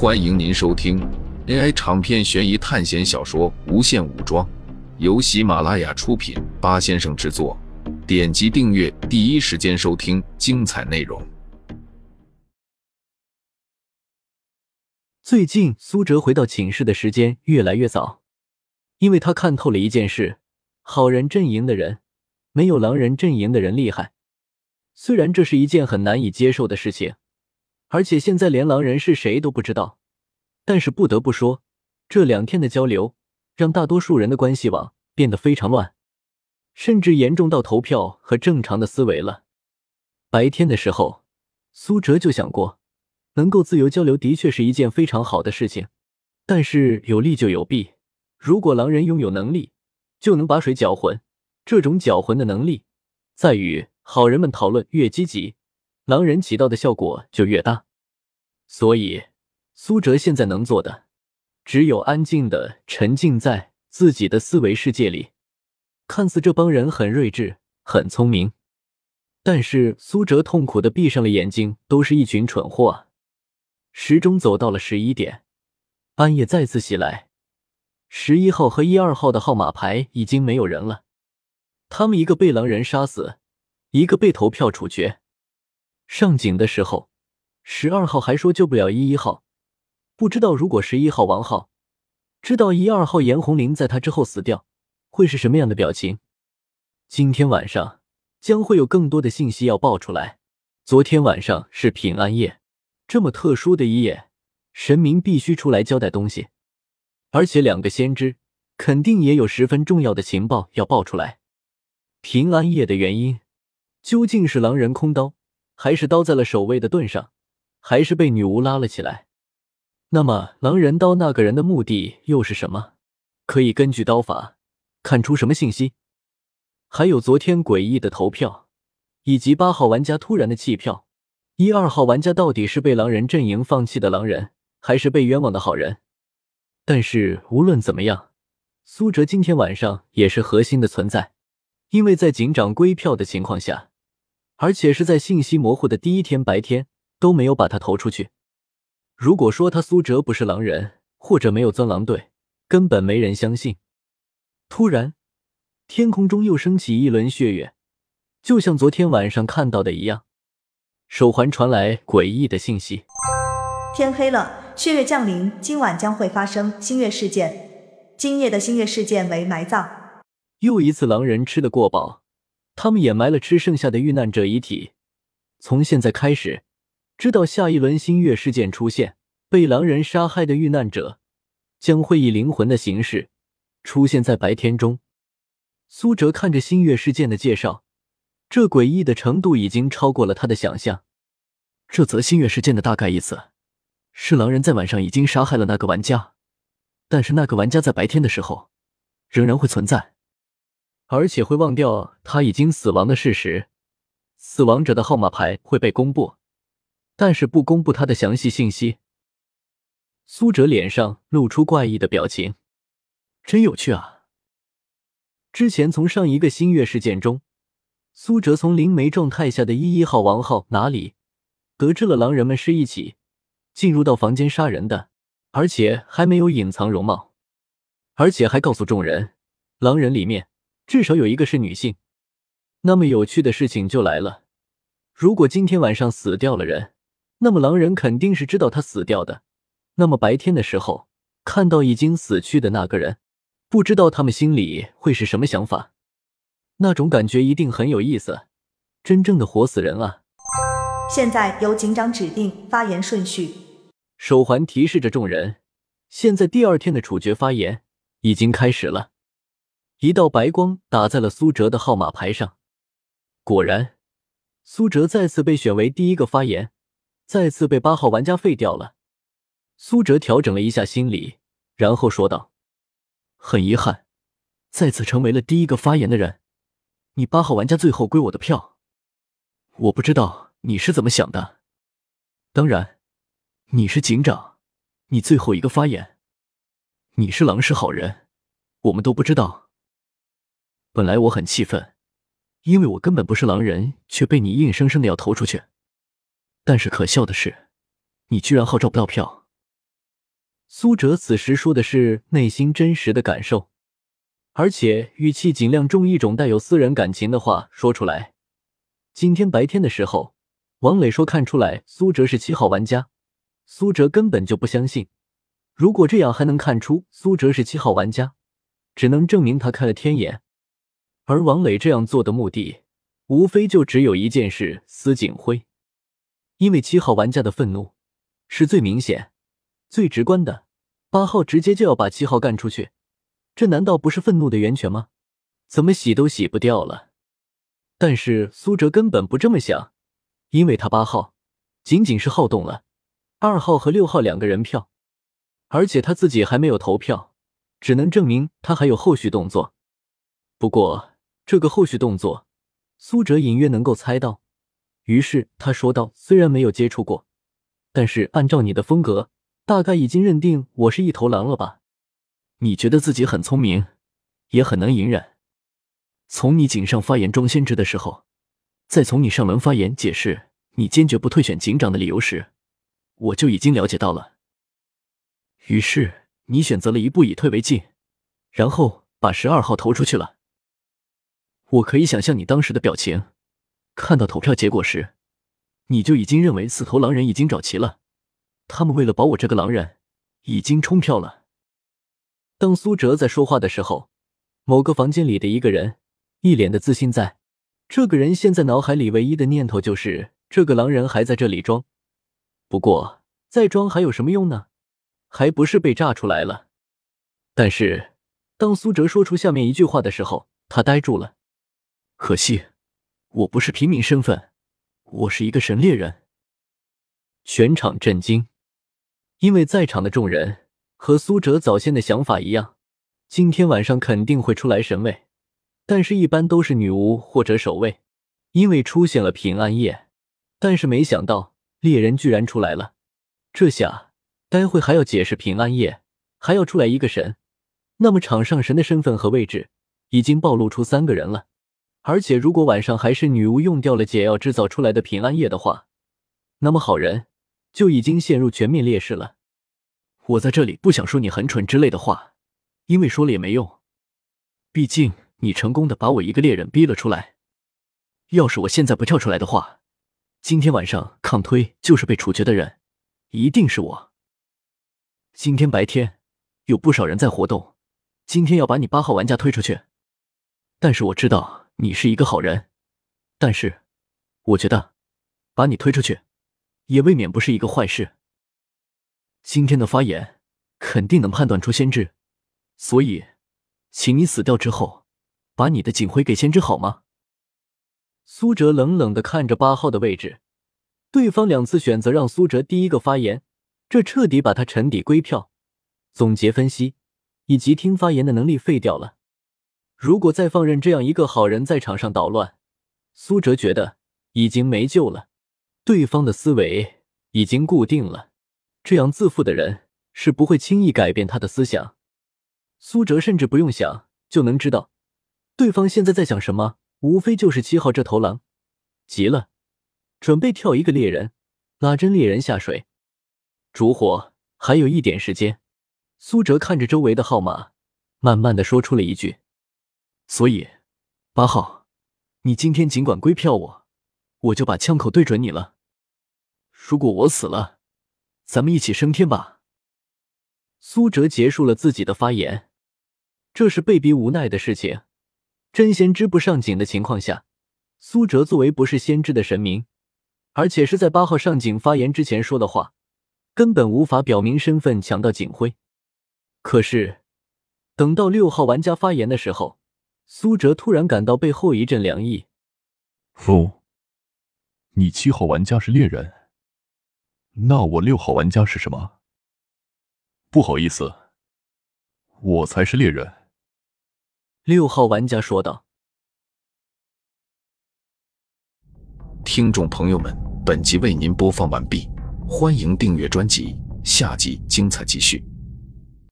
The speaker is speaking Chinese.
欢迎您收听 AI 长篇悬疑探险小说《无限武装》，由喜马拉雅出品，八先生制作。点击订阅，第一时间收听精彩内容。最近，苏哲回到寝室的时间越来越早，因为他看透了一件事：好人阵营的人没有狼人阵营的人厉害。虽然这是一件很难以接受的事情。而且现在连狼人是谁都不知道，但是不得不说，这两天的交流让大多数人的关系网变得非常乱，甚至严重到投票和正常的思维了。白天的时候，苏哲就想过，能够自由交流的确是一件非常好的事情，但是有利就有弊。如果狼人拥有能力，就能把水搅浑，这种搅浑的能力，在于好人们讨论越积极。狼人起到的效果就越大，所以苏哲现在能做的只有安静的沉浸在自己的思维世界里。看似这帮人很睿智、很聪明，但是苏哲痛苦的闭上了眼睛，都是一群蠢货啊！时钟走到了十一点，半夜再次袭来。十一号和一二号的号码牌已经没有人了，他们一个被狼人杀死，一个被投票处决。上井的时候，十二号还说救不了一一号，不知道如果十一号王浩知道一二号严红林在他之后死掉，会是什么样的表情？今天晚上将会有更多的信息要爆出来。昨天晚上是平安夜，这么特殊的一夜，神明必须出来交代东西，而且两个先知肯定也有十分重要的情报要爆出来。平安夜的原因究竟是狼人空刀？还是刀在了守卫的盾上，还是被女巫拉了起来？那么狼人刀那个人的目的又是什么？可以根据刀法看出什么信息？还有昨天诡异的投票，以及八号玩家突然的弃票，一二号玩家到底是被狼人阵营放弃的狼人，还是被冤枉的好人？但是无论怎么样，苏哲今天晚上也是核心的存在，因为在警长归票的情况下。而且是在信息模糊的第一天白天都没有把他投出去。如果说他苏哲不是狼人，或者没有钻狼队，根本没人相信。突然，天空中又升起一轮血月，就像昨天晚上看到的一样。手环传来诡异的信息：天黑了，血月降临，今晚将会发生星月事件。今夜的星月事件为埋葬。又一次狼人吃得过饱。他们掩埋了吃剩下的遇难者遗体。从现在开始，知道下一轮新月事件出现，被狼人杀害的遇难者将会以灵魂的形式出现在白天中。苏哲看着新月事件的介绍，这诡异的程度已经超过了他的想象。这则新月事件的大概意思是，狼人在晚上已经杀害了那个玩家，但是那个玩家在白天的时候仍然会存在。而且会忘掉他已经死亡的事实，死亡者的号码牌会被公布，但是不公布他的详细信息。苏哲脸上露出怪异的表情，真有趣啊！之前从上一个星月事件中，苏哲从灵媒状态下的一一号王浩哪里得知了狼人们是一起进入到房间杀人的，而且还没有隐藏容貌，而且还告诉众人，狼人里面。至少有一个是女性，那么有趣的事情就来了。如果今天晚上死掉了人，那么狼人肯定是知道他死掉的。那么白天的时候看到已经死去的那个人，不知道他们心里会是什么想法？那种感觉一定很有意思，真正的活死人啊！现在由警长指定发言顺序。手环提示着众人，现在第二天的处决发言已经开始了。一道白光打在了苏哲的号码牌上，果然，苏哲再次被选为第一个发言，再次被八号玩家废掉了。苏哲调整了一下心理，然后说道：“很遗憾，再次成为了第一个发言的人。你八号玩家最后归我的票，我不知道你是怎么想的。当然，你是警长，你最后一个发言。你是狼是好人，我们都不知道。”本来我很气愤，因为我根本不是狼人，却被你硬生生的要投出去。但是可笑的是，你居然号召不到票，苏哲此时说的是内心真实的感受，而且语气尽量重一种带有私人感情的话说出来。今天白天的时候，王磊说看出来苏哲是七号玩家，苏哲根本就不相信。如果这样还能看出苏哲是七号玩家，只能证明他开了天眼。而王磊这样做的目的，无非就只有一件事：司景辉。因为七号玩家的愤怒是最明显。最直观的，八号直接就要把七号干出去，这难道不是愤怒的源泉吗？怎么洗都洗不掉了。但是苏哲根本不这么想，因为他八号仅仅是好动了二号和六号两个人票，而且他自己还没有投票，只能证明他还有后续动作。不过这个后续动作，苏哲隐约能够猜到，于是他说道：“虽然没有接触过，但是按照你的风格。”大概已经认定我是一头狼了吧？你觉得自己很聪明，也很能隐忍。从你井上发言装先知的时候，再从你上轮发言解释你坚决不退选警长的理由时，我就已经了解到了。于是你选择了一步以退为进，然后把十二号投出去了。我可以想象你当时的表情，看到投票结果时，你就已经认为四头狼人已经找齐了。他们为了保我这个狼人，已经冲票了。当苏哲在说话的时候，某个房间里的一个人一脸的自信，在这个人现在脑海里唯一的念头就是这个狼人还在这里装。不过再装还有什么用呢？还不是被炸出来了。但是当苏哲说出下面一句话的时候，他呆住了。可惜我不是平民身份，我是一个神猎人。全场震惊。因为在场的众人和苏哲早先的想法一样，今天晚上肯定会出来神位，但是一般都是女巫或者守卫。因为出现了平安夜，但是没想到猎人居然出来了。这下待会还要解释平安夜，还要出来一个神，那么场上神的身份和位置已经暴露出三个人了。而且如果晚上还是女巫用掉了解药制造出来的平安夜的话，那么好人。就已经陷入全面劣势了。我在这里不想说你很蠢之类的话，因为说了也没用。毕竟你成功的把我一个猎人逼了出来。要是我现在不跳出来的话，今天晚上抗推就是被处决的人，一定是我。今天白天有不少人在活动，今天要把你八号玩家推出去。但是我知道你是一个好人，但是我觉得把你推出去。也未免不是一个坏事。今天的发言肯定能判断出先知，所以，请你死掉之后，把你的警徽给先知好吗？苏哲冷冷的看着八号的位置，对方两次选择让苏哲第一个发言，这彻底把他沉底归票、总结分析以及听发言的能力废掉了。如果再放任这样一个好人在场上捣乱，苏哲觉得已经没救了。对方的思维已经固定了，这样自负的人是不会轻易改变他的思想。苏哲甚至不用想就能知道，对方现在在想什么，无非就是七号这头狼急了，准备跳一个猎人，拉真猎人下水。烛火还有一点时间，苏哲看着周围的号码，慢慢的说出了一句：“所以，八号，你今天尽管归票我，我就把枪口对准你了。”如果我死了，咱们一起升天吧。苏哲结束了自己的发言，这是被逼无奈的事情。真先知不上警的情况下，苏哲作为不是先知的神明，而且是在八号上警发言之前说的话，根本无法表明身份抢到警徽。可是等到六号玩家发言的时候，苏哲突然感到背后一阵凉意。哦，你七号玩家是猎人。那我六号玩家是什么？不好意思，我才是猎人。六号玩家说道。听众朋友们，本集为您播放完毕，欢迎订阅专辑，下集精彩继续。